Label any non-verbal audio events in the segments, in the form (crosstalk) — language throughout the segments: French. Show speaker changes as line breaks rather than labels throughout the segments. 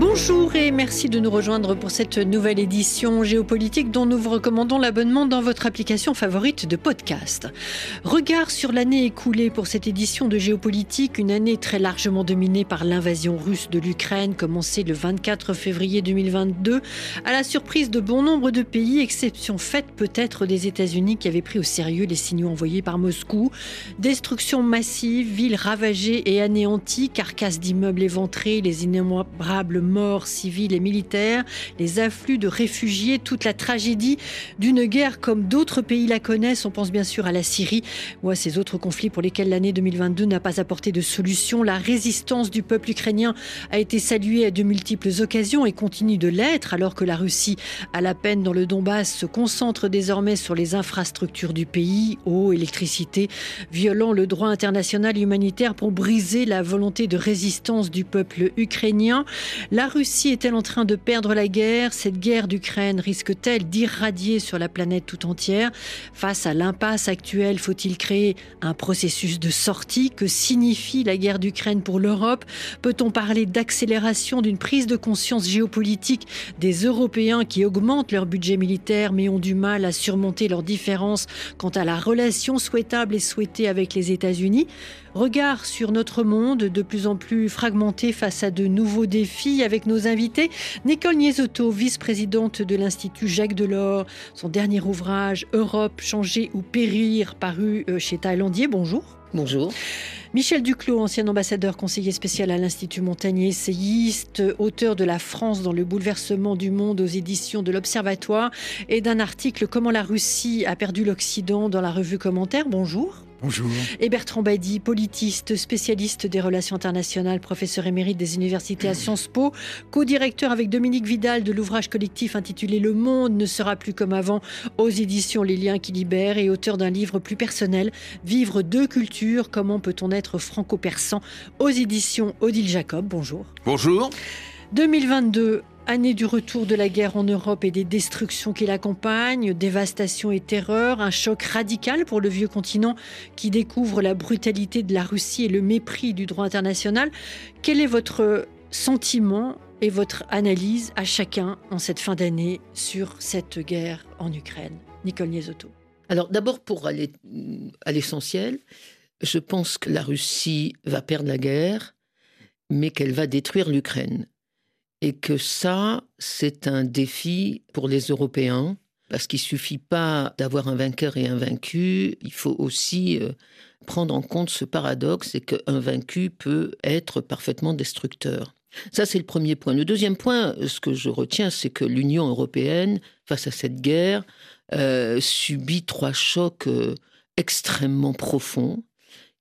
Bonjour et merci de nous rejoindre pour cette nouvelle édition géopolitique dont nous vous recommandons l'abonnement dans votre application favorite de podcast. Regard sur l'année écoulée pour cette édition de géopolitique, une année très largement dominée par l'invasion russe de l'Ukraine commencée le 24 février 2022 à la surprise de bon nombre de pays, exception faite peut-être des États-Unis qui avaient pris au sérieux les signaux envoyés par Moscou. Destruction massive, villes ravagées et anéanties, carcasses d'immeubles éventrés, les innombrables morts civiles et militaires, les afflux de réfugiés, toute la tragédie d'une guerre comme d'autres pays la connaissent. On pense bien sûr à la Syrie ou à ces autres conflits pour lesquels l'année 2022 n'a pas apporté de solution. La résistance du peuple ukrainien a été saluée à de multiples occasions et continue de l'être alors que la Russie, à la peine dans le Donbass, se concentre désormais sur les infrastructures du pays, eau, électricité, violant le droit international humanitaire pour briser la volonté de résistance du peuple ukrainien. La Russie est-elle en train de perdre la guerre? Cette guerre d'Ukraine risque-t-elle d'irradier sur la planète tout entière? Face à l'impasse actuelle, faut-il créer un processus de sortie? Que signifie la guerre d'Ukraine pour l'Europe? Peut-on parler d'accélération d'une prise de conscience géopolitique des Européens qui augmentent leur budget militaire mais ont du mal à surmonter leurs différences quant à la relation souhaitable et souhaitée avec les États-Unis? Regard sur notre monde de plus en plus fragmenté face à de nouveaux défis avec nos invités. Nicole Niesotto, vice-présidente de l'Institut Jacques Delors, son dernier ouvrage Europe, changer ou périr, paru euh, chez Thaïlandier. Bonjour.
Bonjour.
Michel Duclos, ancien ambassadeur conseiller spécial à l'Institut Montagnier, essayiste, auteur de La France dans le bouleversement du monde aux éditions de l'Observatoire et d'un article Comment la Russie a perdu l'Occident dans la revue Commentaire. Bonjour.
Bonjour.
Et Bertrand Badi, politiste, spécialiste des relations internationales, professeur émérite des universités à Sciences Po, co-directeur avec Dominique Vidal de l'ouvrage collectif intitulé Le monde ne sera plus comme avant aux éditions Les liens qui libèrent et auteur d'un livre plus personnel, Vivre deux cultures, comment peut-on être franco-persan aux éditions Odile Jacob. Bonjour.
Bonjour.
2022, Année du retour de la guerre en Europe et des destructions qui l'accompagnent, dévastation et terreur, un choc radical pour le vieux continent qui découvre la brutalité de la Russie et le mépris du droit international. Quel est votre sentiment et votre analyse à chacun en cette fin d'année sur cette guerre en Ukraine? Nicole Niesotto.
Alors d'abord pour aller à l'essentiel, je pense que la Russie va perdre la guerre, mais qu'elle va détruire l'Ukraine et que ça, c'est un défi pour les Européens, parce qu'il suffit pas d'avoir un vainqueur et un vaincu, il faut aussi euh, prendre en compte ce paradoxe, c'est qu'un vaincu peut être parfaitement destructeur. Ça, c'est le premier point. Le deuxième point, ce que je retiens, c'est que l'Union européenne, face à cette guerre, euh, subit trois chocs euh, extrêmement profonds.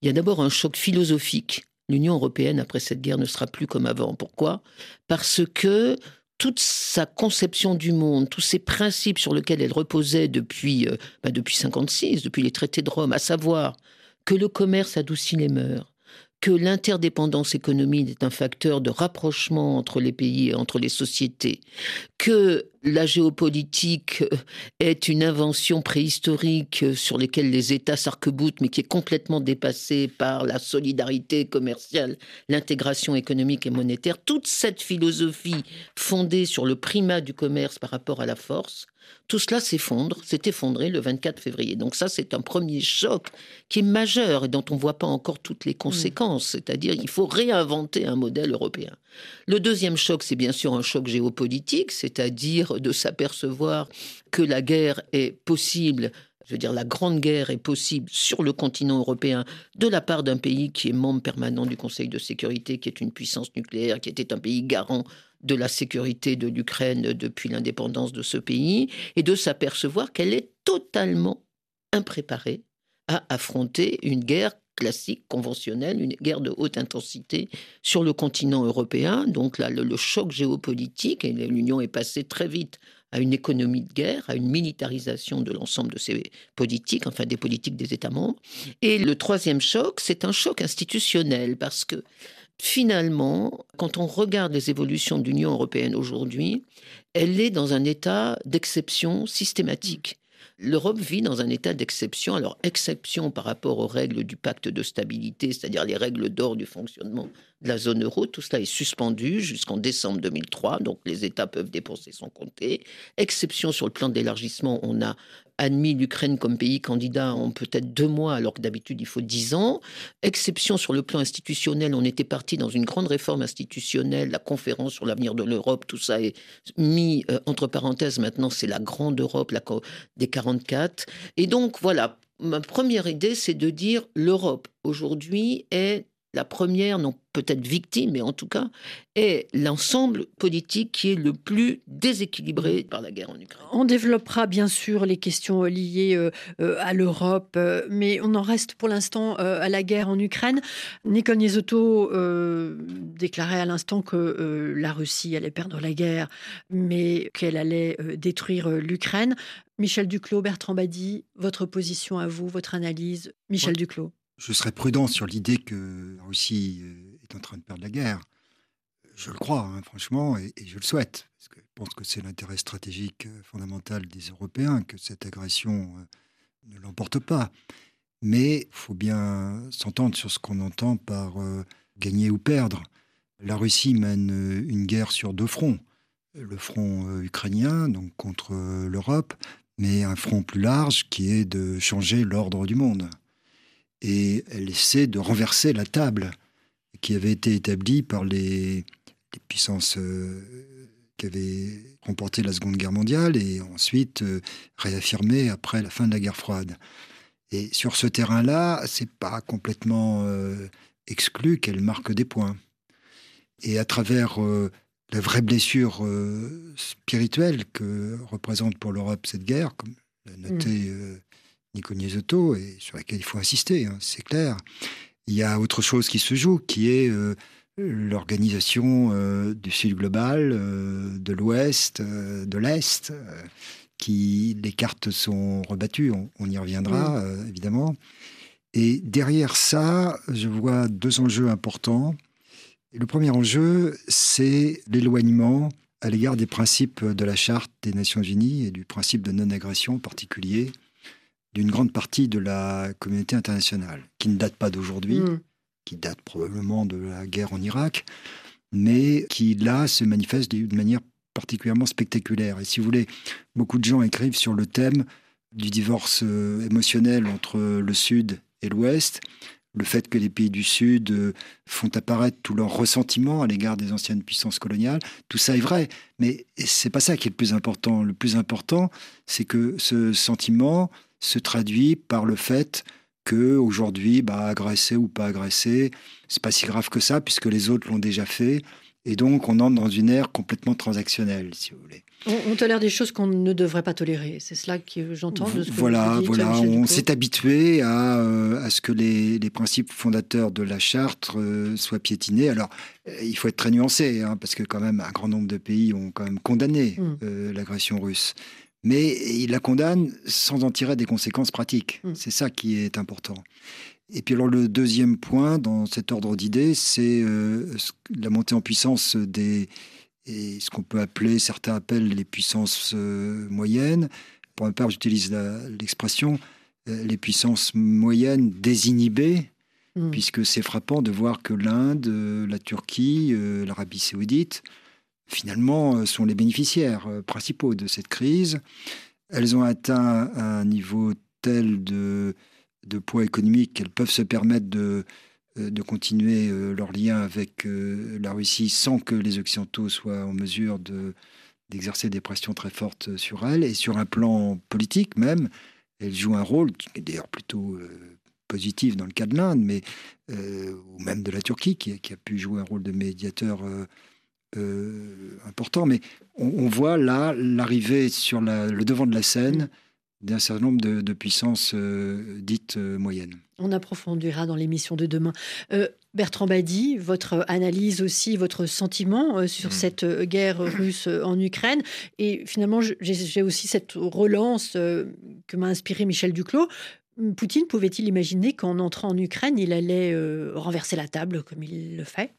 Il y a d'abord un choc philosophique l'Union européenne, après cette guerre, ne sera plus comme avant. Pourquoi? Parce que toute sa conception du monde, tous ces principes sur lesquels elle reposait depuis, euh, bah, depuis 56, depuis les traités de Rome, à savoir que le commerce adoucit les mœurs, que l'interdépendance économique est un facteur de rapprochement entre les pays et entre les sociétés, que la géopolitique est une invention préhistorique sur laquelle les États s'arc-boutent, mais qui est complètement dépassée par la solidarité commerciale, l'intégration économique et monétaire. Toute cette philosophie fondée sur le primat du commerce par rapport à la force tout cela s'effondre, s'est effondré le 24 février. Donc ça, c'est un premier choc qui est majeur et dont on ne voit pas encore toutes les conséquences. C'est-à-dire, il faut réinventer un modèle européen. Le deuxième choc, c'est bien sûr un choc géopolitique, c'est-à-dire de s'apercevoir que la guerre est possible je veux dire, la grande guerre est possible sur le continent européen de la part d'un pays qui est membre permanent du Conseil de sécurité, qui est une puissance nucléaire, qui était un pays garant de la sécurité de l'Ukraine depuis l'indépendance de ce pays, et de s'apercevoir qu'elle est totalement impréparée à affronter une guerre classique, conventionnelle, une guerre de haute intensité sur le continent européen. Donc là, le, choc géopolitique, et l'Union est passée très vite à une économie de guerre, à une militarisation de l'ensemble de ces politiques, enfin des politiques des États membres. Et le troisième choc, c'est un choc institutionnel, parce que finalement, quand on regarde les évolutions de l'Union européenne aujourd'hui, elle est dans un état d'exception systématique. l'Europe vit dans un état d'exception. Alors, exception par rapport aux règles du pacte de stabilité, c'est-à-dire les règles d'or du fonctionnement de la zone euro. Tout cela est suspendu jusqu'en décembre 2003, donc les États peuvent dépenser sans compter. Exception sur le plan d'élargissement, on a admis l'Ukraine comme pays candidat en peut-être deux mois, alors que d'habitude il faut dix ans. Exception sur le plan institutionnel, on était parti dans une grande réforme institutionnelle, la conférence sur l'avenir de l'Europe, tout ça est mis euh, entre parenthèses. Maintenant, c'est la grande Europe la, des 44. Et donc, voilà, ma première idée, c'est de dire l'Europe aujourd'hui est la première, non peut-être victime, mais en tout cas, est l'ensemble politique qui est le plus déséquilibré par la guerre en Ukraine.
On développera bien sûr les questions liées euh, euh, à l'Europe, euh, mais on en reste pour l'instant à la guerre en Ukraine. Nicole Niesotto déclarait à l'instant que la Russie allait perdre la guerre, mais qu'elle allait détruire l'Ukraine. Michel Duclos, Bertrand Badi, votre position à vous, votre analyse? Michel Duclos
je serais prudent sur l'idée que la Russie euh, est en train de perdre la guerre. Je le crois, hein, franchement, et, je le souhaite, parce que je pense que c'est l'intérêt stratégique euh, fondamental des Européens que cette agression euh, ne l'emporte pas. Mais il faut bien s'entendre sur ce qu'on entend par gagner ou perdre. La Russie mène une guerre sur deux fronts. Le front ukrainien, donc contre l'Europe, mais un front plus large qui est de changer l'ordre du monde et elle essaie de renverser la table qui avait été établie par les, puissances euh, qui avaient remporté la Seconde Guerre mondiale et ensuite euh, réaffirmée après la fin de la guerre froide. Et sur ce terrain-là, c'est pas complètement euh, exclu qu'elle marque des points. Et à travers la vraie blessure spirituelle que représente pour l'Europe cette guerre, comme l'a noté mmh. Nico Niesotto, et sur laquelle il faut insister, hein, c'est clair. Il y a autre chose qui se joue, qui est euh, l'organisation euh, du Sud global, euh, de l'Ouest, de l'Est, qui les cartes sont rebattues, on, y reviendra évidemment. Et derrière ça, je vois deux enjeux importants. Le premier enjeu, c'est l'éloignement à l'égard des principes de la Charte des Nations Unies et du principe de non-agression en particulier, d'une grande partie de la communauté internationale, qui ne date pas d'aujourd'hui, mm. qui date probablement de la guerre en Irak, mais qui là se manifeste d'une manière particulièrement spectaculaire. Et si vous voulez, beaucoup de gens écrivent sur le thème du divorce euh, émotionnel entre le Sud et l'Ouest, le fait que les pays du Sud euh, font apparaître tout leur ressentiment à l'égard des anciennes puissances coloniales, tout ça est vrai, mais c'est pas ça qui est le plus important. Le plus important, c'est que ce sentiment se traduit par le fait que aujourd'hui, bah, agresser ou pas agresser, c'est pas si grave que ça puisque les autres l'ont déjà fait. Et donc, on entre dans une ère complètement transactionnelle, si vous voulez.
On, tolère des choses qu'on ne devrait pas tolérer. C'est cela que j'entends.
Voilà, voilà. On s'est habitué à, euh, à, ce que les, les, principes fondateurs de la charte euh, soient piétinés. Alors, euh, il faut être très nuancé, hein, parce que quand même, un grand nombre de pays ont quand même condamné mm. l'agression russe mais il la condamne sans en tirer des conséquences pratiques. Mm. C'est ça qui est important. Et puis alors le deuxième point dans cet ordre d'idées, c'est euh, la montée en puissance des et ce qu'on peut appeler, certains appellent les puissances euh, moyennes. Pour ma part, j'utilise l'expression euh, les puissances moyennes désinhibées, mm. puisque c'est frappant de voir que l'Inde, la Turquie, l'Arabie saoudite finalement, euh, sont les bénéficiaires euh, principaux de cette crise. Elles ont atteint un niveau tel de, poids économique qu'elles peuvent se permettre de, euh, continuer leur lien avec la Russie sans que les Occidentaux soient en mesure de, d'exercer des pressions très fortes sur elles. Et sur un plan politique même, elles jouent un rôle qui est d'ailleurs plutôt positif dans le cas de l'Inde, mais ou même de la Turquie, qui, a pu jouer un rôle de médiateur important, mais on, voit là l'arrivée sur le devant de la scène d'un certain nombre de, puissances euh, dites euh, moyennes.
On approfondira dans l'émission de demain. Bertrand Badi, votre analyse aussi, votre sentiment sur mm. cette guerre russe en Ukraine. Et finalement, j'ai aussi cette relance que m'a inspiré Michel Duclos. Poutine pouvait-il imaginer qu'en entrant en Ukraine, il allait renverser la table comme il le fait?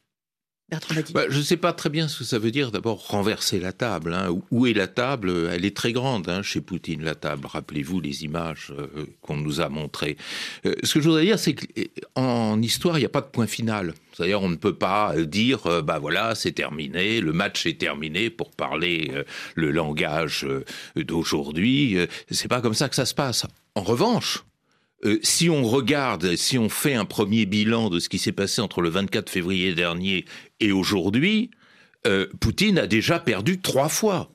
Bah, je ne sais pas très bien ce que ça veut dire d'abord renverser la table. Hein. Où est la table? Elle est très grande hein, chez Poutine, la table. Rappelez-vous les images euh, qu'on nous a montrées. Euh, ce que je voudrais dire, c'est qu'en histoire, il n'y a pas de point final. C'est-à-dire, on ne peut pas euh, dire, bah voilà, c'est terminé, le match est terminé pour parler le langage d'aujourd'hui. c'est pas comme ça que ça se passe. En revanche, euh, si on regarde, si on fait un premier bilan de ce qui s'est passé entre le 24 février dernier et aujourd'hui, euh, Poutine a déjà perdu trois fois.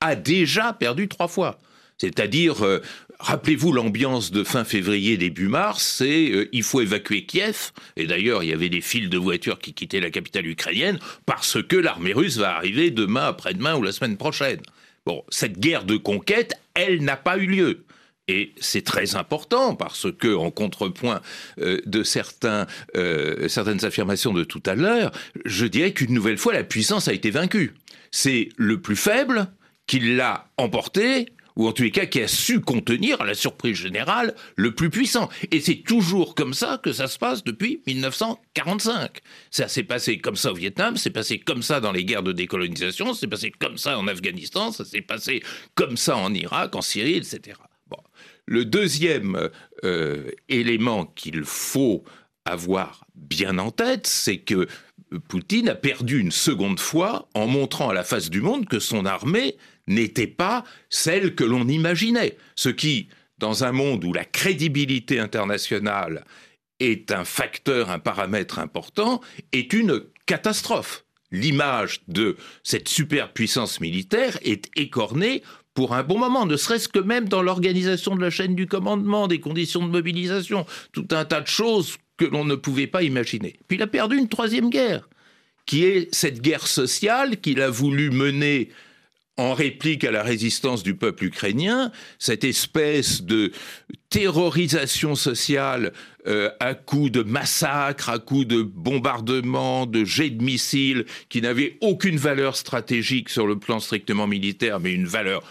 A déjà perdu trois fois. C'est-à-dire, euh, rappelez-vous l'ambiance de fin février, début mars, c'est il faut évacuer Kiev. Et d'ailleurs, il y avait des files de voitures qui quittaient la capitale ukrainienne parce que l'armée russe va arriver demain, après-demain ou la semaine prochaine. Bon, cette guerre de conquête, elle n'a pas eu lieu. Et c'est très important parce que, en contrepoint euh, de euh, certaines affirmations de tout à l'heure, je dirais qu'une nouvelle fois, la puissance a été vaincue. C'est le plus faible qui l'a emporté, ou en tous les cas qui a su contenir, à la surprise générale, le plus puissant. Et c'est toujours comme ça que ça se passe depuis 1945. Ça s'est passé comme ça au Vietnam, c'est passé comme ça dans les guerres de décolonisation, c'est passé comme ça en Afghanistan, ça s'est passé comme ça en Irak, en Syrie, etc. Le deuxième euh, élément qu'il faut avoir bien en tête, c'est que Poutine a perdu une seconde fois en montrant à la face du monde que son armée n'était pas celle que l'on imaginait. Ce qui, dans un monde où la crédibilité internationale est un facteur, un paramètre important, est une catastrophe. L'image de cette superpuissance militaire est écornée pour un bon moment, ne serait-ce que même dans l'organisation de la chaîne du commandement, des conditions de mobilisation, tout un tas de choses que l'on ne pouvait pas imaginer. Puis il a perdu une troisième guerre, qui est cette guerre sociale qu'il a voulu mener en réplique à la résistance du peuple ukrainien, cette espèce de terrorisation sociale euh, à coups de massacres, à coups de bombardements, de jets de missiles, qui n'avaient aucune valeur stratégique sur le plan strictement militaire, mais une valeur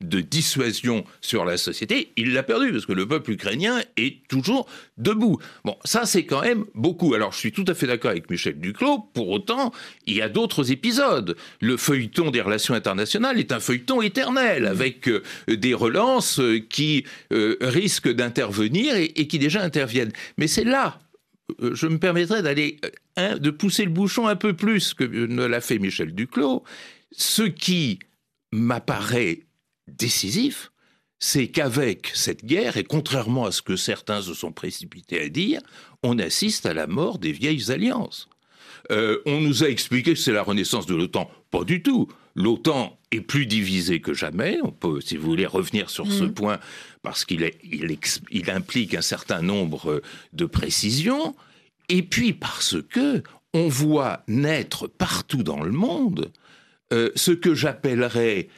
de dissuasion sur la société, il l'a perdu parce que le peuple ukrainien est toujours debout. Bon, ça c'est quand même beaucoup. Alors je suis tout à fait d'accord avec Michel Duclos, pour autant, il y a d'autres épisodes. Le feuilleton des relations internationales est un feuilleton éternel, avec euh, des relances euh, qui euh, risquent d'intervenir et, qui déjà interviennent. Mais c'est là, je me permettrai d'aller, de pousser le bouchon un peu plus que ne l'a fait Michel Duclos, ce qui m'apparaît décisif, c'est qu'avec cette guerre, et contrairement à ce que certains se sont précipités à dire, on assiste à la mort des vieilles alliances. Euh, on nous a expliqué que c'est la renaissance de l'OTAN. Pas du tout. L'OTAN est plus divisée que jamais. On peut, si vous voulez, revenir sur ce mm. point parce qu'il il implique un certain nombre de précisions. Et puis parce que on voit naître partout dans le monde euh, ce que j'appellerais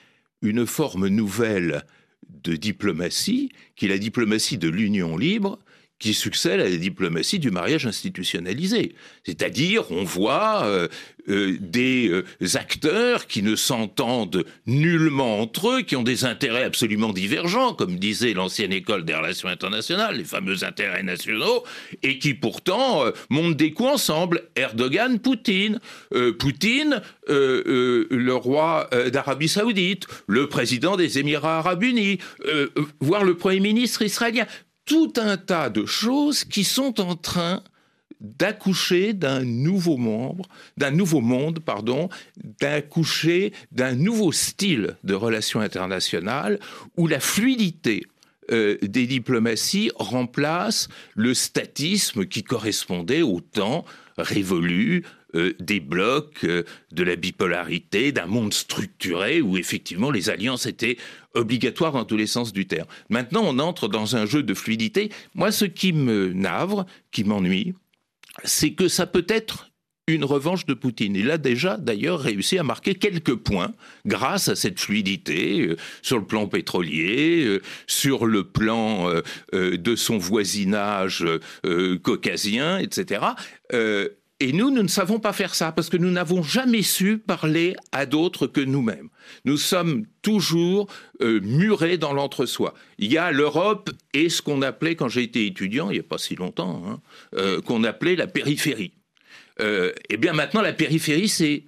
une forme nouvelle de diplomatie, qui est la diplomatie de l'union libre, qui succède à la diplomatie du mariage institutionnalisé. C'est-à-dire, on voit euh, euh, des euh, acteurs qui ne s'entendent nullement entre eux, qui ont des intérêts absolument divergents, comme disait l'ancienne école des relations internationales, les fameux intérêts nationaux, et qui pourtant montent des coups ensemble. Erdogan, Poutine, Poutine, le roi d'Arabie saoudite, le président des Émirats arabes unis, voire le Premier ministre israélien tout un tas de choses qui sont en train d'accoucher d'un nouveau membre, d'un nouveau monde, pardon, d'accoucher d'un nouveau style de relations internationales où la fluidité euh, des diplomaties remplace le statisme qui correspondait au temps révolu euh, des blocs, euh, de la bipolarité, d'un monde structuré où effectivement les alliances étaient obligatoires dans tous les sens du terme. Maintenant, on entre dans un jeu de fluidité. Moi, ce qui me navre, qui m'ennuie, c'est que ça peut être une revanche de Poutine. Il a déjà d'ailleurs réussi à marquer quelques points grâce à cette fluidité euh, sur le plan pétrolier, sur le plan de son voisinage caucasien, etc. Et nous, nous ne savons pas faire ça parce que nous n'avons jamais su parler à d'autres que nous-mêmes. Nous sommes toujours euh, murés dans l'entre-soi. Il y a l'Europe et ce qu'on appelait, quand j'ai été étudiant, il n'y a pas si longtemps, hein, euh, qu'on appelait la périphérie. euh, eh bien maintenant la périphérie c'est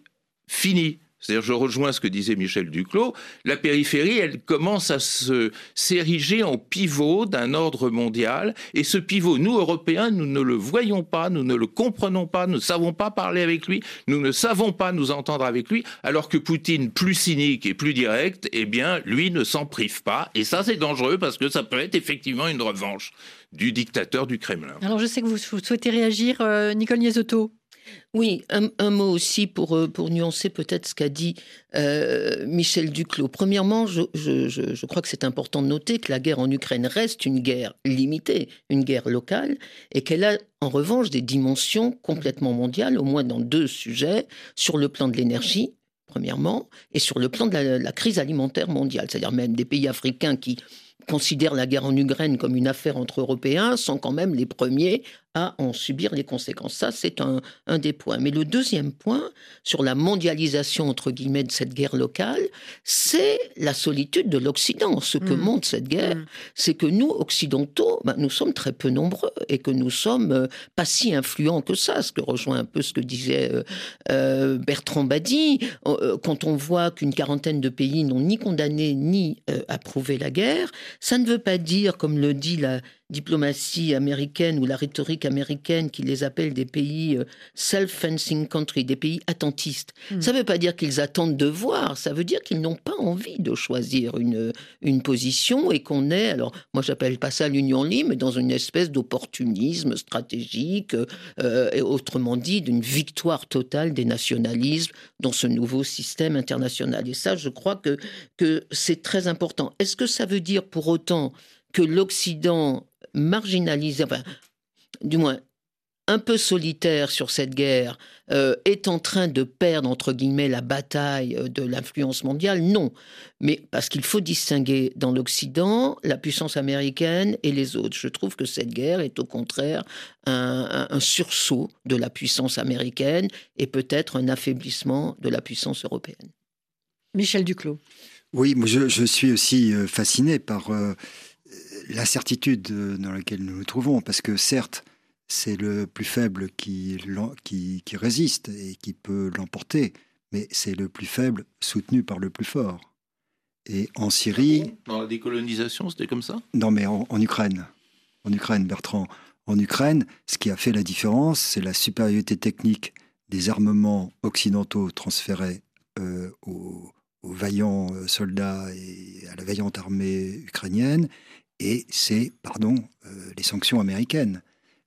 fini. C'est-à-dire, je rejoins ce que disait Michel Duclos, la périphérie, elle commence à se s'ériger en pivot d'un ordre mondial, et ce pivot, nous, Européens, nous ne le voyons pas, nous ne le comprenons pas, nous ne savons pas parler avec lui, nous ne savons pas nous entendre avec lui, alors que Poutine, plus cynique et plus direct, eh bien, lui ne s'en prive pas, et ça c'est dangereux parce que ça peut être effectivement une revanche du dictateur du Kremlin.
Alors je sais que vous souhaitez réagir, euh, Nicole Niesotto.
Oui, un, mot aussi pour, euh, pour nuancer peut-être ce qu'a dit euh, Michel Duclos. Premièrement, je, je, crois que c'est important de noter que la guerre en Ukraine reste une guerre limitée, une guerre locale, et qu'elle a en revanche des dimensions complètement mondiales, au moins dans deux sujets, sur le plan de l'énergie, premièrement, et sur le plan de la crise alimentaire mondiale, c'est-à-dire même des pays africains qui considèrent la guerre en Ukraine comme une affaire entre Européens sont quand même les premiers à en subir les conséquences. Ça, c'est un, un, des points. Mais le deuxième point, sur la mondialisation, entre guillemets, de cette guerre locale, c'est la solitude de l'Occident. Ce que mm. montre cette guerre, mm. c'est que nous, Occidentaux, ben, nous sommes très peu nombreux et que nous sommes euh, pas si influents que ça, ce que rejoint un peu ce que disait euh, euh, Bertrand Badi. quand on voit qu'une quarantaine de pays n'ont ni condamné ni approuvé la guerre, ça ne veut pas dire, comme le dit la diplomatie américaine ou la rhétorique américaine qui les appelle des pays euh, self-fencing country, des pays attentistes. Hmm. Ça ne veut pas dire qu'ils attendent de voir, ça veut dire qu'ils n'ont pas envie de choisir une, une position et qu'on est, alors moi j'appelle pas ça l'union libre, mais dans une espèce d'opportunisme stratégique, euh, et autrement dit d'une victoire totale des nationalismes dans ce nouveau système international. Et ça, je crois que, que c'est très important. Est-ce que ça veut dire pour autant que l'Occident marginalisé, enfin, du moins un peu solitaire sur cette guerre, euh, est en train de perdre, entre guillemets, la bataille euh, de l'influence mondiale Non. Mais parce qu'il faut distinguer dans l'Occident la puissance américaine et les autres. Je trouve que cette guerre est au contraire un, sursaut de la puissance américaine et peut-être un affaiblissement de la puissance européenne.
Michel Duclos.
Oui, moi je, suis aussi euh, fasciné par l'incertitude dans laquelle nous nous trouvons, parce que certes, c'est le plus faible qui, qui, qui résiste et qui peut l'emporter, mais c'est le plus faible soutenu par le plus fort. Et en Syrie...
Ah dans la décolonisation, c'était comme ça?
Non, mais en, Ukraine. En Ukraine, Bertrand. En Ukraine, ce qui a fait la différence, c'est la supériorité technique des armements occidentaux transférés euh, aux, aux, vaillants euh, soldats et à la vaillante armée ukrainienne et c'est, pardon, euh, les sanctions américaines,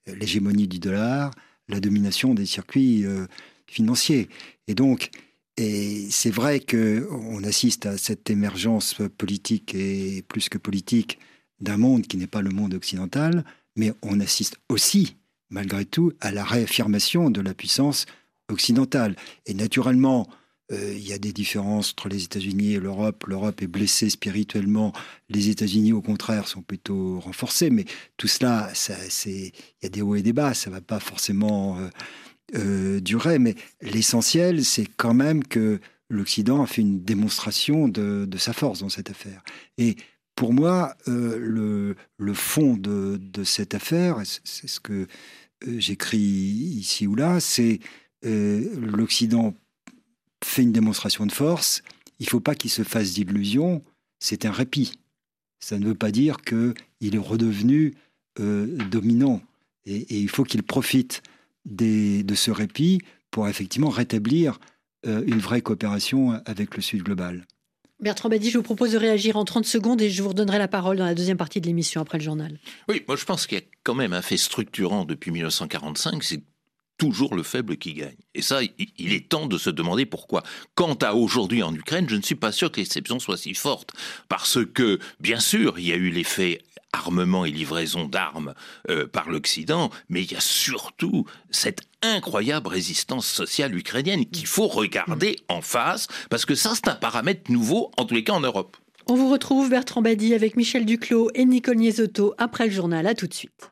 l'hégémonie du dollar, la domination des circuits euh, financiers. Et donc, et c'est vrai qu'on assiste à cette émergence politique et plus que politique d'un monde qui n'est pas le monde occidental, mais on assiste aussi, malgré tout, à la réaffirmation de la puissance occidentale. Et naturellement, il y a des différences entre les États-Unis et l'Europe. L'Europe est blessée spirituellement. Les États-Unis, au contraire, sont plutôt renforcés. Mais tout cela, il y a des hauts et des bas. Ça ne va pas forcément euh, euh, durer. Mais l'essentiel, c'est quand même que l'Occident a fait une démonstration de, sa force dans cette affaire. Et pour moi, le, fond de cette affaire, c'est ce que j'écris ici ou là, c'est l'Occident fait une démonstration de force, il ne faut pas qu'il se fasse d'illusions, c'est un répit. Ça ne veut pas dire qu'il est redevenu euh, dominant. Et, il faut qu'il profite de ce répit pour effectivement rétablir euh, une vraie coopération avec le Sud global.
Bertrand Badi, je vous propose de réagir en 30 secondes et je vous redonnerai la parole dans la deuxième partie de l'émission après le journal.
Oui, moi je pense qu'il y a quand même un fait structurant depuis 1945, c'est toujours le faible qui gagne. Et ça, il est temps de se demander pourquoi. Quant à aujourd'hui en Ukraine, je ne suis pas sûr que l'exception soit si forte. Parce que, bien sûr, il y a eu l'effet armement et livraison d'armes euh, par l'Occident, mais il y a surtout cette incroyable résistance sociale ukrainienne qu'il faut regarder en face, parce que ça, c'est un paramètre nouveau, en tous les cas en Europe.
On vous retrouve, Bertrand Badi, avec Michel Duclos et Nicole Niesotto après le journal. À tout de suite.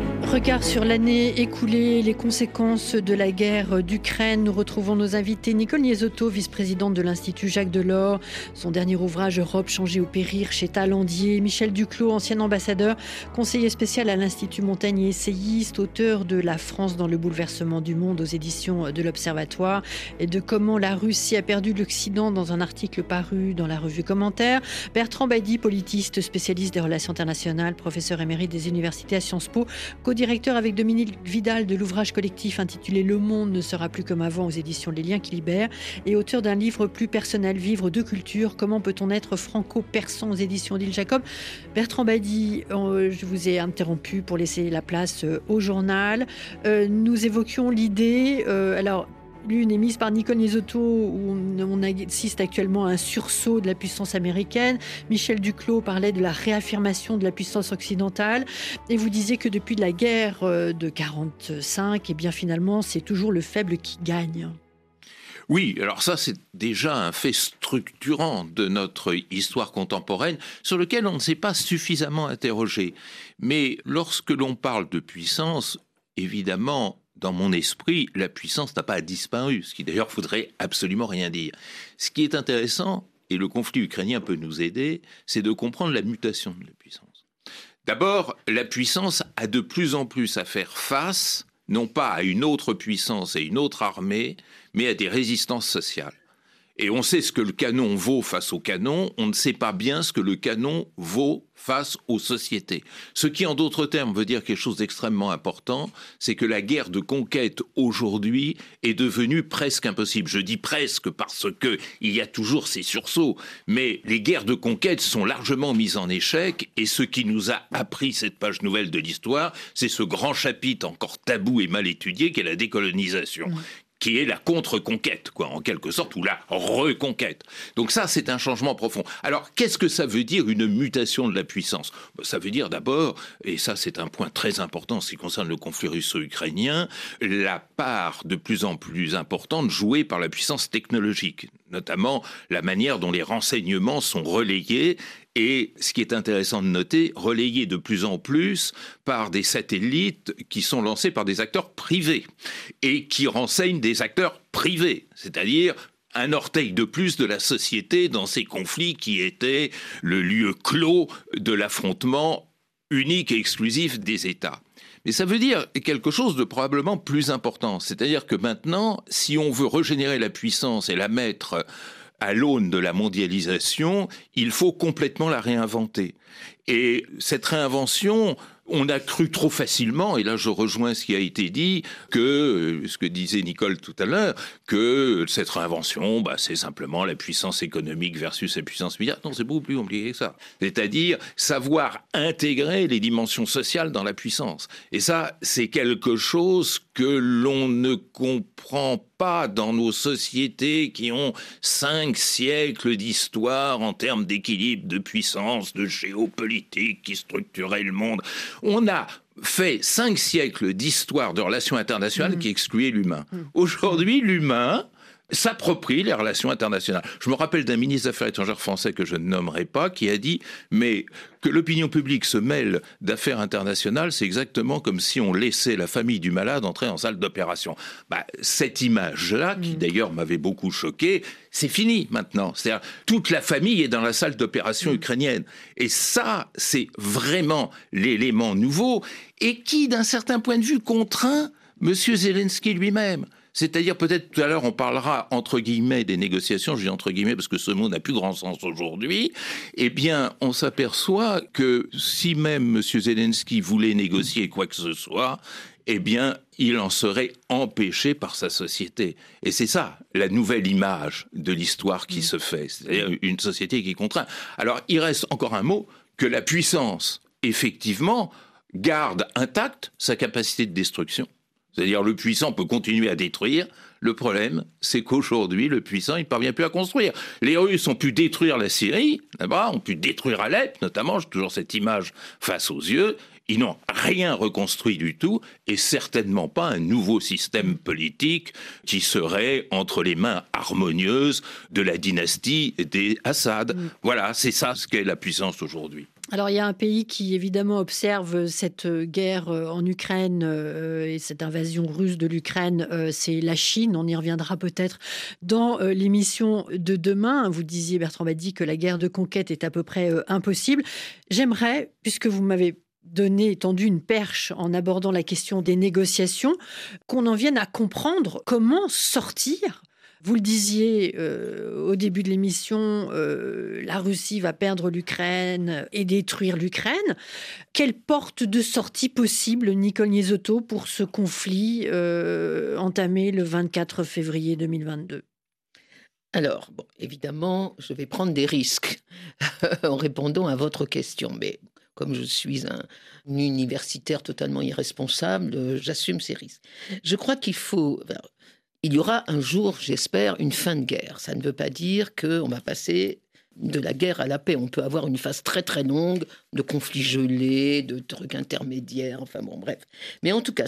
Regard sur l'année écoulée, les conséquences de la guerre d'Ukraine. Nous retrouvons nos invités Nicole Niesotto, vice-présidente de l'Institut Jacques Delors. Son dernier ouvrage Europe changée au périr chez Talandier. Michel Duclos, ancien ambassadeur, conseiller spécial à l'Institut Montaigne et essayiste, auteur de La France dans le bouleversement du monde aux éditions de l'Observatoire et de comment la Russie a perdu l'Occident dans un article paru dans la revue Commentaire. Bertrand Badi, politiste, spécialiste des relations internationales, professeur émérite des universités à Sciences Po, co-directeur avec Dominique Vidal de l'ouvrage collectif intitulé Le monde ne sera plus comme avant aux éditions Les Liens qui libèrent et auteur d'un livre plus personnel, Vivre de culture, comment peut-on être franco-persan aux éditions d'Île Jacob. Bertrand Badi, euh, je vous ai interrompu pour laisser la place euh, au journal. Euh, nous évoquions l'idée, alors L'une est mise par Nicole Nisotto, où on, assiste actuellement à un sursaut de la puissance américaine. Michel Duclos parlait de la réaffirmation de la puissance occidentale. Et vous disiez que depuis la guerre euh, de 45, et eh bien finalement, c'est toujours le faible qui gagne.
Oui, alors ça c'est déjà un fait structurant de notre histoire contemporaine sur lequel on ne s'est pas suffisamment interrogé. Mais lorsque l'on parle de puissance, évidemment, dans mon esprit, la puissance n'a pas disparu, ce qui d'ailleurs faudrait absolument rien dire. Ce qui est intéressant, et le conflit ukrainien peut nous aider, c'est de comprendre la mutation de la puissance. D'abord, la puissance a de plus en plus à faire face, non pas à une autre puissance et une autre armée, mais à des résistances sociales. Et on sait ce que le canon vaut face au canon, on ne sait pas bien ce que le canon vaut face aux sociétés. Ce qui, en d'autres termes, veut dire quelque chose d'extrêmement important, c'est que la guerre de conquête aujourd'hui est devenue presque impossible. Je dis presque parce que il y a toujours ces sursauts, mais les guerres de conquête sont largement mises en échec et ce qui nous a appris cette page nouvelle de l'histoire, c'est ce grand chapitre encore tabou et mal étudié qu'est la décolonisation, mmh qui est la contre-conquête, quoi, en quelque sorte, ou la reconquête. Donc ça, c'est un changement profond. Alors, qu'est-ce que ça veut dire une mutation de la puissance? Bah, Ça veut dire d'abord, et ça c'est un point très important ce qui concerne le conflit russo-ukrainien, la part de plus en plus importante jouée par la puissance technologique, notamment la manière dont les renseignements sont relayés et ce qui est intéressant de noter, relayés de plus en plus par des satellites qui sont lancés par des acteurs privés et qui renseignent des acteurs privés, c'est-à-dire un orteil de plus de la société dans ces conflits qui étaient le lieu clos de l'affrontement unique et exclusif des États. Mais ça veut dire quelque chose de probablement plus important. C'est-à-dire que maintenant, si on veut régénérer la puissance et la mettre à l'aune de la mondialisation, il faut complètement la réinventer. Et cette réinvention, on a cru trop facilement, et là je rejoins ce qui a été dit, que, ce que disait Nicole tout à l'heure, que cette réinvention, bah, c'est simplement la puissance économique versus la puissance militaire. Non, c'est beaucoup plus compliqué que ça. C'est-à-dire savoir intégrer les dimensions sociales dans la puissance. Et ça, c'est quelque chose que l'on ne comprend pas dans nos sociétés qui ont cinq siècles d'histoire en termes d'équilibre, de puissance, de géopolitique qui structurait le monde. On a fait cinq siècles d'histoire de relations internationales mmh. qui excluaient l'humain. Mmh. Aujourd'hui, l'humain s'approprie les relations internationales. Je me rappelle d'un ministre des Affaires étrangères français que je ne nommerai pas qui a dit mais que l'opinion publique se mêle d'affaires internationales, c'est exactement comme si on laissait la famille du malade entrer en salle d'opération. Bah, cette image-là, qui mmh. d'ailleurs m'avait beaucoup choqué, c'est fini maintenant. C'est-à-dire toute la famille est dans la salle d'opération ukrainienne. Et ça, c'est vraiment l'élément nouveau et qui, d'un certain point de vue, contraint M. Zelensky lui-même. C'est-à-dire peut-être tout à l'heure on parlera entre guillemets des négociations, je dis entre guillemets parce que ce mot n'a plus grand sens aujourd'hui, eh bien on s'aperçoit que si même M. Zelensky voulait négocier quoi que ce soit, eh bien, il en serait empêché par sa société. Et c'est ça, la nouvelle image de l'histoire qui mm. se fait, c'est-à-dire une société qui contraint. Alors, il reste encore un mot, que la puissance, effectivement, garde intacte sa capacité de destruction. C'est-à-dire le puissant peut continuer à détruire. Le problème, c'est qu'aujourd'hui, le puissant, il ne parvient plus à construire. Les Russes ont pu détruire la Syrie, là-bas, ont pu détruire Alep, notamment, j'ai toujours cette image face aux yeux. Ils n'ont rien reconstruit du tout, et certainement pas un nouveau système politique qui serait entre les mains harmonieuses de la dynastie des Assad. Mm. Voilà, c'est ça ce qu'est la puissance aujourd'hui.
Alors il y a un pays qui évidemment observe cette guerre euh, en Ukraine euh, et cette invasion russe de l'Ukraine, euh, c'est la Chine. On y reviendra peut-être dans l'émission de demain. Vous disiez, Bertrand Badi, que la guerre de conquête est à peu près impossible. J'aimerais, puisque vous m'avez donné, tendu une perche en abordant la question des négociations, qu'on en vienne à comprendre comment sortir vous le disiez euh, au début de l'émission, euh, la Russie va perdre l'Ukraine et détruire l'Ukraine. Quelle porte de sortie possible, Nicole Niesotto, pour ce conflit euh, entamé le 24 février 2022
alors, bon, évidemment, je vais prendre des risques (laughs) en répondant à votre question, mais comme je suis un, universitaire totalement irresponsable, j'assume ces risques. Je crois qu'il faut il y aura un jour, j'espère, une fin de guerre. Ça ne veut pas dire qu'on va passer de la guerre à la paix. On peut avoir une phase très très longue de conflits gelés, de trucs intermédiaires, enfin bon, bref. Mais en tout cas,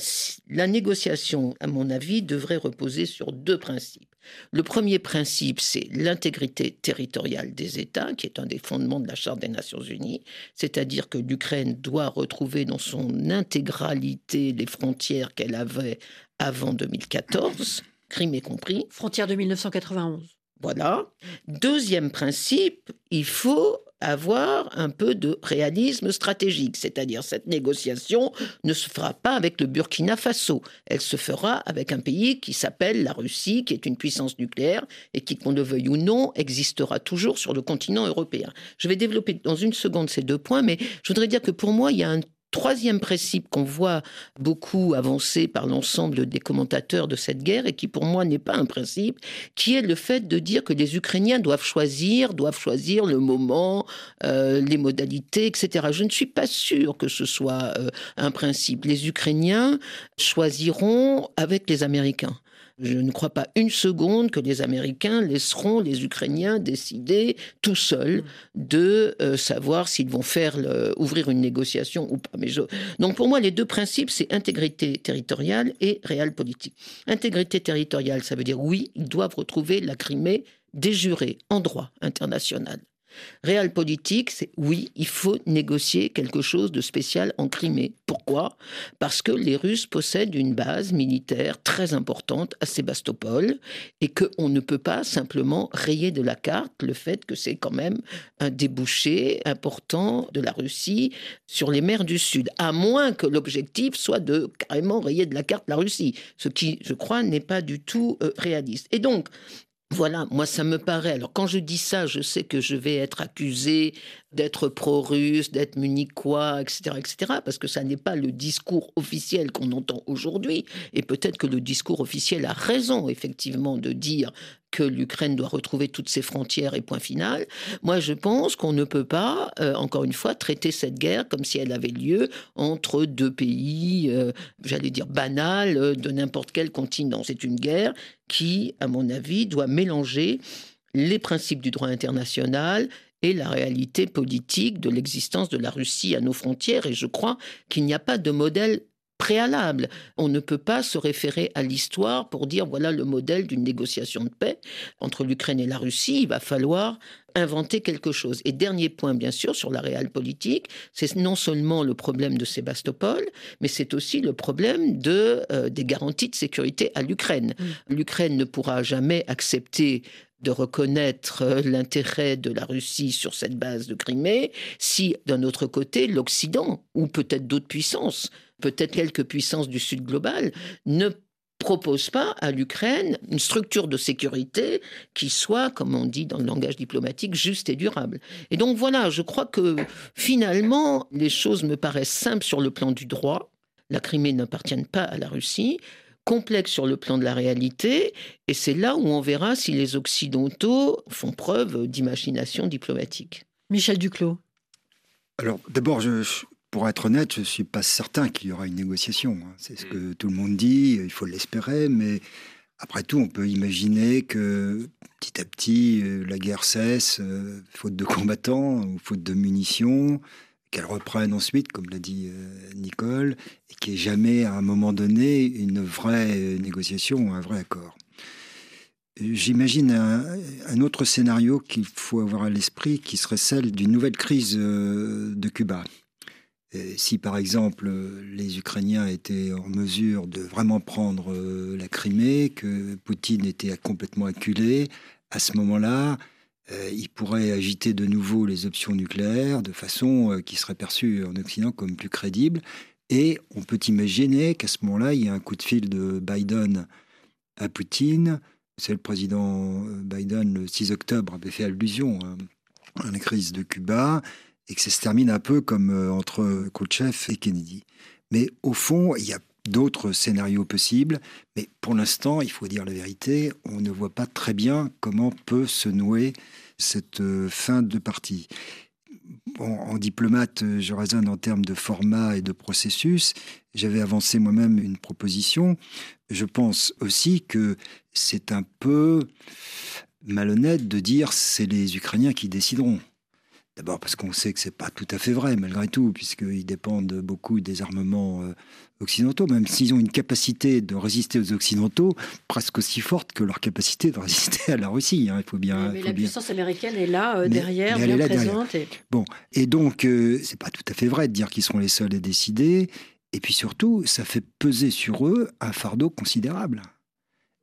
la négociation, à mon avis, devrait reposer sur deux principes. Le premier principe, c'est l'intégrité territoriale des États, qui est un des fondements de la Charte des Nations Unies, c'est-à-dire que l'Ukraine doit retrouver dans son intégralité les frontières qu'elle avait avant 2014 Crimée compris.
Frontière de 1991.
Voilà. Deuxième principe, il faut avoir un peu de réalisme stratégique, c'est-à-dire cette négociation ne se fera pas avec le Burkina Faso, elle se fera avec un pays qui s'appelle la Russie, qui est une puissance nucléaire et qui, qu'on le veuille ou non, existera toujours sur le continent européen. Je vais développer dans une seconde ces deux points, mais je voudrais dire que pour moi, il y a un troisième principe qu'on voit beaucoup avancé par l'ensemble des commentateurs de cette guerre et qui pour moi n'est pas un principe, qui est le fait de dire que les Ukrainiens doivent choisir, doivent choisir le moment, euh, les modalités, etc. Je ne suis pas sûr que ce soit euh, un principe. Les Ukrainiens choisiront avec les Américains. Je ne crois pas une seconde que les Américains laisseront les Ukrainiens décider tout seuls de euh, savoir s'ils vont faire ouvrir une négociation ou pas. Mais Donc pour moi, les deux principes, c'est intégrité territoriale et réel politique. Intégrité territoriale, ça veut dire oui, ils doivent retrouver la Crimée déjurée en droit international. Réal politique, c'est oui, il faut négocier quelque chose de spécial en Crimée. Pourquoi? Parce que les Russes possèdent une base militaire très importante à Sébastopol et qu'on ne peut pas simplement rayer de la carte le fait que c'est quand même un débouché important de la Russie sur les mers du Sud, à moins que l'objectif soit de carrément rayer de la carte la Russie, ce qui, je crois, n'est pas du tout euh, réaliste. Et donc, voilà, moi ça me paraît. Alors quand je dis ça, je sais que je vais être accusé d'être pro-russe, d'être munichois, etc., etc., parce que ça n'est pas le discours officiel qu'on entend aujourd'hui. Et peut-être que le discours officiel a raison, effectivement, de dire que l'Ukraine doit retrouver toutes ses frontières et point final. Moi, je pense qu'on ne peut pas, euh, encore une fois, traiter cette guerre comme si elle avait lieu entre deux pays, euh, j'allais dire banals, euh, de n'importe quel continent. C'est une guerre qui, à mon avis, doit mélanger les principes du droit international et la réalité politique de l'existence de la Russie à nos frontières. Et je crois qu'il n'y a pas de modèle préalable. On ne peut pas se référer à l'histoire pour dire voilà le modèle d'une négociation de paix entre l'Ukraine et la Russie. Il va falloir inventer quelque chose. Et dernier point, bien sûr, sur la réelle politique, c'est non seulement le problème de Sébastopol, mais c'est aussi le problème de, euh, des garanties de sécurité à l'Ukraine. Mm. L'Ukraine ne pourra jamais accepter de reconnaître euh, l'intérêt de la Russie sur cette base de Crimée si, d'un autre côté, l'Occident, ou peut-être d'autres puissances, peut-être quelques puissances du Sud global, ne propose pas à l'Ukraine une structure de sécurité qui soit, comme on dit dans le langage diplomatique, juste et durable. Et donc voilà, je crois que finalement, les choses me paraissent simples sur le plan du droit. La Crimée n'appartient pas à la Russie complexe sur le plan de la réalité, et c'est là où on verra si les Occidentaux font preuve d'imagination diplomatique.
Michel Duclos.
Alors d'abord, pour être honnête, je ne suis pas certain qu'il y aura une négociation. Hein. C'est ce que mm. tout le monde dit, il faut l'espérer, mais après tout, on peut imaginer que petit à petit, euh, la guerre cesse, euh, faute de combattants (laughs) ou faute de munitions, qu'elle reprenne ensuite, comme l'a dit euh, Nicole, et qu'il n'y ait jamais à un moment donné une vraie négociation ou un vrai accord. J'imagine un, autre scénario qu'il faut avoir à l'esprit, qui serait celle d'une nouvelle crise de Cuba. Si par exemple les Ukrainiens étaient en mesure de vraiment prendre euh, la Crimée, que Poutine était complètement acculé, à ce moment-là, euh, il pourrait agiter de nouveau les options nucléaires de façon qui serait perçue en Occident comme plus crédible. Et on peut imaginer qu'à ce moment-là, il y a un coup de fil de Biden à Poutine c'est le président euh, Biden, le 6 octobre, avait fait allusion à la crise de Cuba et que ça se termine un peu comme euh, entre Khrouchtchev et Kennedy. Mais au fond, il y a d'autres scénarios possibles, mais pour l'instant, il faut dire la vérité, on ne voit pas très bien comment peut se nouer cette euh, fin de partie. en diplomate, je raisonne en termes de format et de processus. J'avais avancé moi-même une proposition. Je pense aussi que c'est un peu malhonnête de dire c'est les Ukrainiens qui décideront. D'abord parce qu'on sait que c'est pas tout à fait vrai malgré tout, puisqu'ils dépendent beaucoup des armements euh, occidentaux, même s'ils ont une capacité de résister aux occidentaux presque aussi forte que leur capacité de (laughs) résister à la Russie. Hein. il faut bien.
mais
la
puissance américaine est là euh, derrière, bien présente. Et...
Bon, et donc euh, c'est pas tout à fait vrai de dire qu'ils seront les seuls à décider. Et puis surtout, ça fait peser sur eux un fardeau considérable.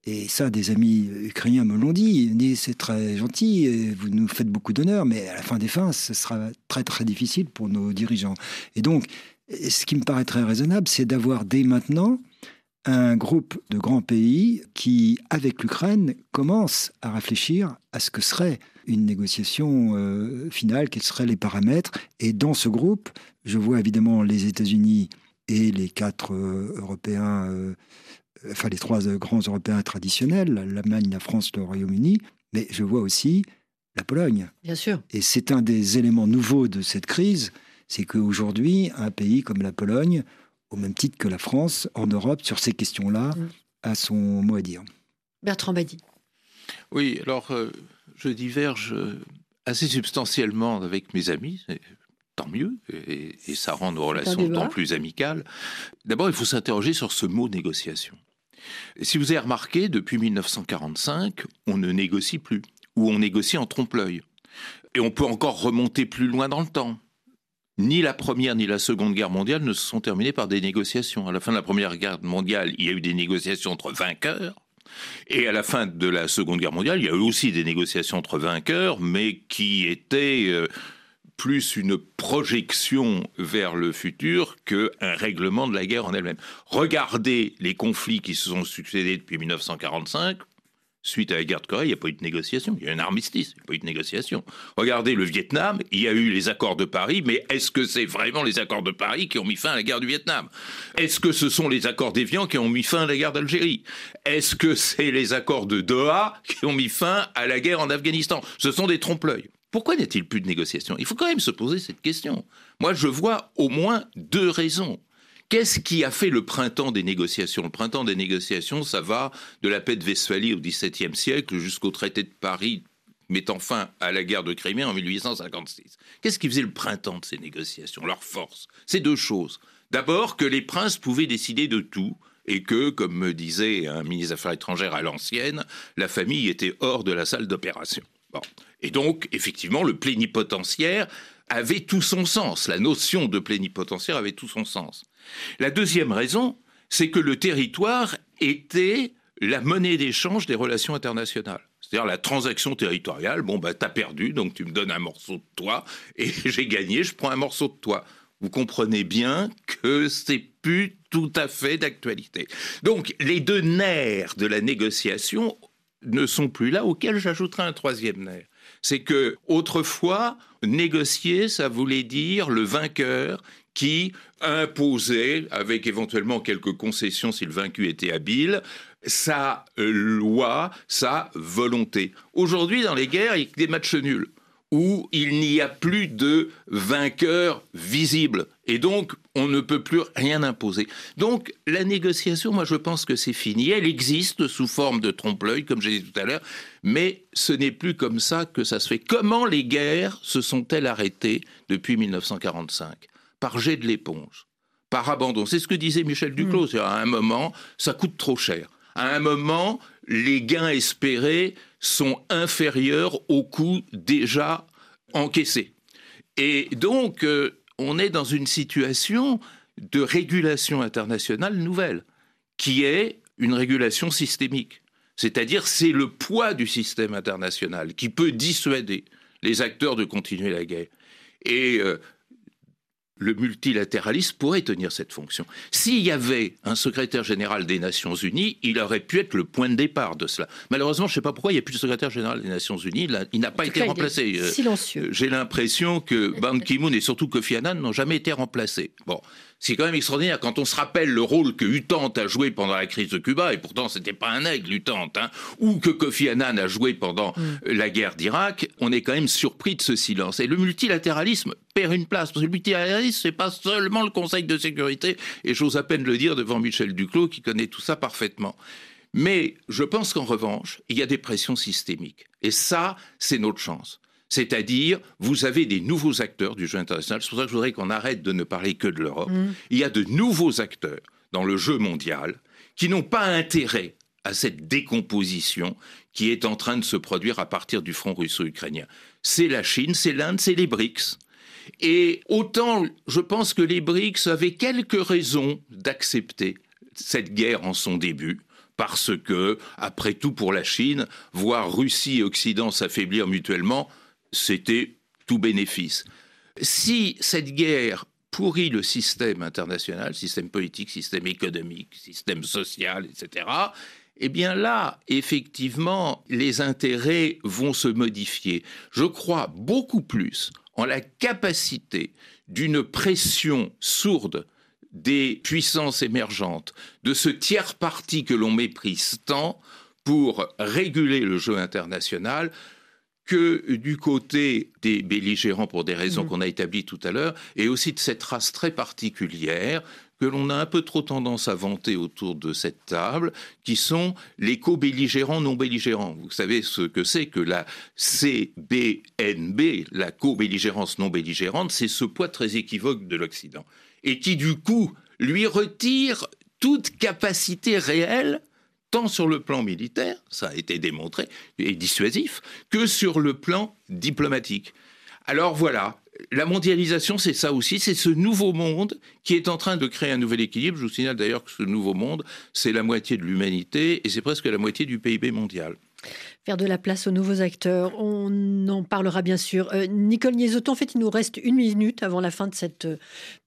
Et ça, des amis ukrainiens me l'ont dit. C'est très gentil, vous nous faites beaucoup d'honneur, mais à la fin des fins, ce sera très très difficile pour nos dirigeants. Et donc, ce qui me paraît très raisonnable, c'est d'avoir dès maintenant un groupe de grands pays qui, avec l'Ukraine, commence à réfléchir à ce que serait une négociation euh, finale, quels seraient les paramètres. Et dans ce groupe, je vois évidemment les États-Unis et les quatre euh, Européens euh, enfin les trois grands Européens traditionnels, l'Allemagne, la France, le Royaume-Uni, mais je vois aussi la Pologne.
Bien sûr.
Et c'est un des éléments nouveaux de cette crise, c'est qu'aujourd'hui, un pays comme la Pologne, au même titre que la France, en Europe, sur ces questions-là, mm. a son mot à dire.
Bertrand Badi.
Oui, alors euh, je diverge assez substantiellement avec mes amis, tant mieux, et, et ça rend nos relations tant plus amicales. D'abord, il faut s'interroger sur ce mot négociation. Si vous avez remarqué, depuis 1945, on ne négocie plus, ou on négocie en trompe-l'œil. Et on peut encore remonter plus loin dans le temps. Ni la Première ni la Seconde Guerre mondiale ne se sont terminées par des négociations. À la fin de la Première Guerre mondiale, il y a eu des négociations entre vainqueurs. Et à la fin de la Seconde Guerre mondiale, il y a eu aussi des négociations entre vainqueurs, mais qui étaient... Euh, plus une projection vers le futur qu'un règlement de la guerre en elle-même. Regardez les conflits qui se sont succédés depuis 1945. Suite à la guerre de Corée, il n'y a pas eu de négociation. Il y a eu un armistice, il n'y a pas eu de négociation. Regardez le Vietnam, il y a eu les accords de Paris, mais est-ce que c'est vraiment les accords de Paris qui ont mis fin à la guerre du Vietnam? Est-ce que ce sont les accords d'Évian qui ont mis fin à la guerre d'Algérie? Est-ce que c'est les accords de Doha qui ont mis fin à la guerre en Afghanistan? Ce sont des trompe-l'œil. Pourquoi n'y a-t-il plus de négociations Il faut quand même se poser cette question. Moi, je vois au moins deux raisons. Qu'est-ce qui a fait le printemps des négociations? Le printemps des négociations, ça va de la paix de Westphalie au XVIIe siècle jusqu'au traité de Paris mettant fin à la guerre de Crimée en 1856. Qu'est-ce qui faisait le printemps de ces négociations? Leur force C'est deux choses. D'abord, que les princes pouvaient décider de tout, et que, comme me disait un ministre des Affaires étrangères à l'ancienne, la famille était hors de la salle d'opération. Et donc, effectivement, le plénipotentiaire avait tout son sens. La notion de plénipotentiaire avait tout son sens. La deuxième raison, c'est que le territoire était la monnaie d'échange des relations internationales. C'est-à-dire la transaction territoriale, bon, bah, t'as perdu, donc tu me donnes un morceau de toi, et (laughs) j'ai gagné, je prends un morceau de toi. Vous comprenez bien que c'est plus tout à fait d'actualité. Donc, les deux nerfs de la négociation ne sont plus là, auquel j'ajouterai un troisième nerf. C'est que autrefois, négocier, ça voulait dire le vainqueur qui imposait, avec éventuellement quelques concessions si le vaincu était habile, sa loi, sa volonté. Aujourd'hui, dans les guerres, il y a des matchs nuls où il n'y a plus de vainqueur visible. Et donc, on ne peut plus rien imposer. Donc, la négociation, moi, je pense que c'est fini. Elle existe sous forme de trompe-l'œil, comme j'ai dit tout à l'heure, mais ce n'est plus comme ça que ça se fait. Comment les guerres se sont-elles arrêtées depuis 1945 Par jet de l'éponge, par abandon. C'est ce que disait Michel Duclos. Mmh. À un moment, ça coûte trop cher. À un moment, les gains espérés sont inférieurs aux coûts déjà encaissés. Et donc, euh, on est dans une situation de régulation internationale nouvelle, qui est une régulation systémique. C'est-à-dire, c'est le poids du système international qui peut dissuader les acteurs de continuer la guerre. Euh, le multilatéralisme pourrait tenir cette fonction. S'il y avait un secrétaire général des Nations Unies, il aurait pu être le point de départ de cela. Malheureusement, je ne sais pas pourquoi il n'y a plus de secrétaire général des Nations Unies. il n'a pas été remplacé.
Euh, silencieux.
J'ai l'impression que Ban Ki-moon et surtout Kofi Annan n'ont jamais été remplacés. Bon, c'est quand même extraordinaire quand on se rappelle le rôle que Utante a joué pendant la crise de Cuba, et pourtant c'était pas un aigle Utante, hein, ou que Kofi Annan a joué pendant mm. la guerre d'Irak, on est quand même surpris de ce silence. Et le multilatéralisme perd une place, parce que le multilatéralisme, c'est pas seulement le Conseil de sécurité, et j'ose à peine le dire devant Michel Duclos, qui connaît tout ça parfaitement. Mais je pense qu'en revanche, il y a des pressions systémiques. Et ça, c'est notre chance. C'est-à-dire, vous avez des nouveaux acteurs du jeu international. C'est pour ça que je voudrais qu'on arrête de ne parler que de l'Europe. Mm. Il y a de nouveaux acteurs dans le jeu mondial qui n'ont pas intérêt à cette décomposition qui est en train de se produire à partir du front russo-ukrainien. C'est la Chine, c'est l'Inde, c'est les BRICS. Et autant je pense que les BRICS avaient quelques raisons d'accepter cette guerre en son début, parce que, après tout pour la Chine, voir Russie et Occident s'affaiblir mutuellement, c'était tout bénéfice. Si cette guerre pourrit le système international, système politique, système économique, système social, etc., eh bien là, effectivement, les intérêts vont se modifier. Je crois beaucoup plus en la capacité d'une pression sourde des puissances émergentes, de ce tiers parti que l'on méprise tant pour réguler le jeu international, que du côté des belligérants pour des raisons mmh. qu'on a établies tout à l'heure, et aussi de cette race très particulière que l'on a un peu trop tendance à vanter autour de cette table, qui sont les co-belligérants non belligérants. Vous savez ce que c'est que la CBNB, la co-belligérance non belligérante, c'est ce poids très équivoque de l'Occident, et qui du coup lui retire toute capacité réelle tant sur le plan militaire, ça a été démontré, et dissuasif, que sur le plan diplomatique. Alors voilà, la mondialisation, c'est ça aussi, c'est ce nouveau monde qui est en train de créer un nouvel équilibre. Je vous signale d'ailleurs que ce nouveau monde, c'est la moitié de l'humanité et c'est presque la moitié du PIB mondial.
Faire de la place aux nouveaux acteurs, on en parlera bien sûr. Euh, Nicole Niesotto, en fait, il nous reste une minute avant la fin de cette euh,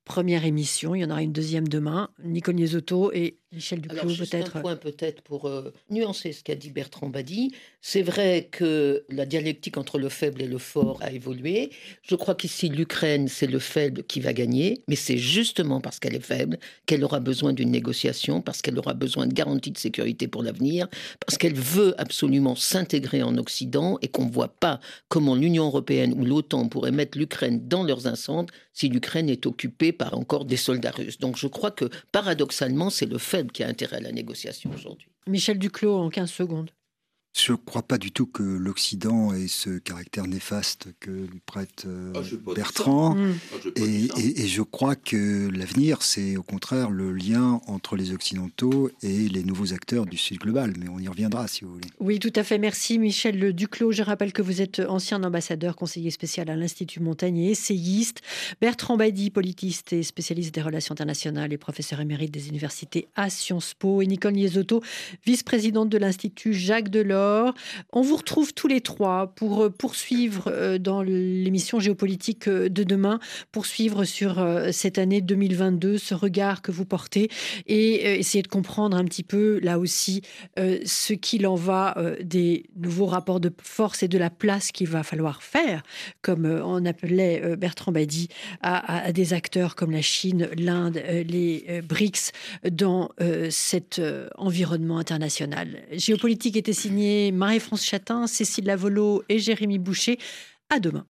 première émission. Il y en aura une deuxième demain. Nicole Niesotto et Michel Duclos, peut-être.
Un point peut-être pour euh, nuancer ce qu'a dit Bertrand Badi. C'est vrai que la dialectique entre le faible et le fort a évolué. Je crois qu'ici, l'Ukraine, c'est le faible qui va gagner, mais c'est justement parce qu'elle est faible qu'elle aura besoin d'une négociation, parce qu'elle aura besoin de garanties de sécurité pour l'avenir, parce qu'elle veut absolument s'intégrer en Occident et qu'on ne voit pas comment l'Union européenne ou l'OTAN pourraient mettre l'Ukraine dans leurs incendies si l'Ukraine est occupée par encore des soldats russes. Donc je crois que paradoxalement, c'est le faible qui a intérêt à la négociation aujourd'hui.
Michel Duclos, en 15 secondes.
Je ne crois pas du tout que l'Occident ait ce caractère néfaste que lui prête euh, ah, Bertrand. Mm. Ah, et, je crois que l'avenir, c'est au contraire le lien entre les Occidentaux et les nouveaux acteurs du Sud global. Mais on y reviendra si vous voulez.
Oui, tout à fait. Merci Michel Duclos. Je rappelle que vous êtes ancien ambassadeur, conseiller spécial à l'Institut Montaigne et essayiste. Bertrand Badi, politiste et spécialiste des relations internationales et professeur émérite des universités à Sciences Po. Et Nicole Niesotto, vice-présidente de l'Institut Jacques Delors on vous retrouve tous les trois pour euh, poursuivre euh, dans l'émission géopolitique euh, de demain, poursuivre sur cette année 2022, ce regard que vous portez et essayer de comprendre un petit peu là aussi ce qu'il en va des nouveaux rapports de force et de la place qu'il va falloir faire, comme on appelait Bertrand Badi, à, des acteurs comme la Chine, l'Inde, les BRICS dans cet environnement international. Géopolitique était signé Marie-France Chatin, Cécile Lavolo et Jérémy Boucher. À demain.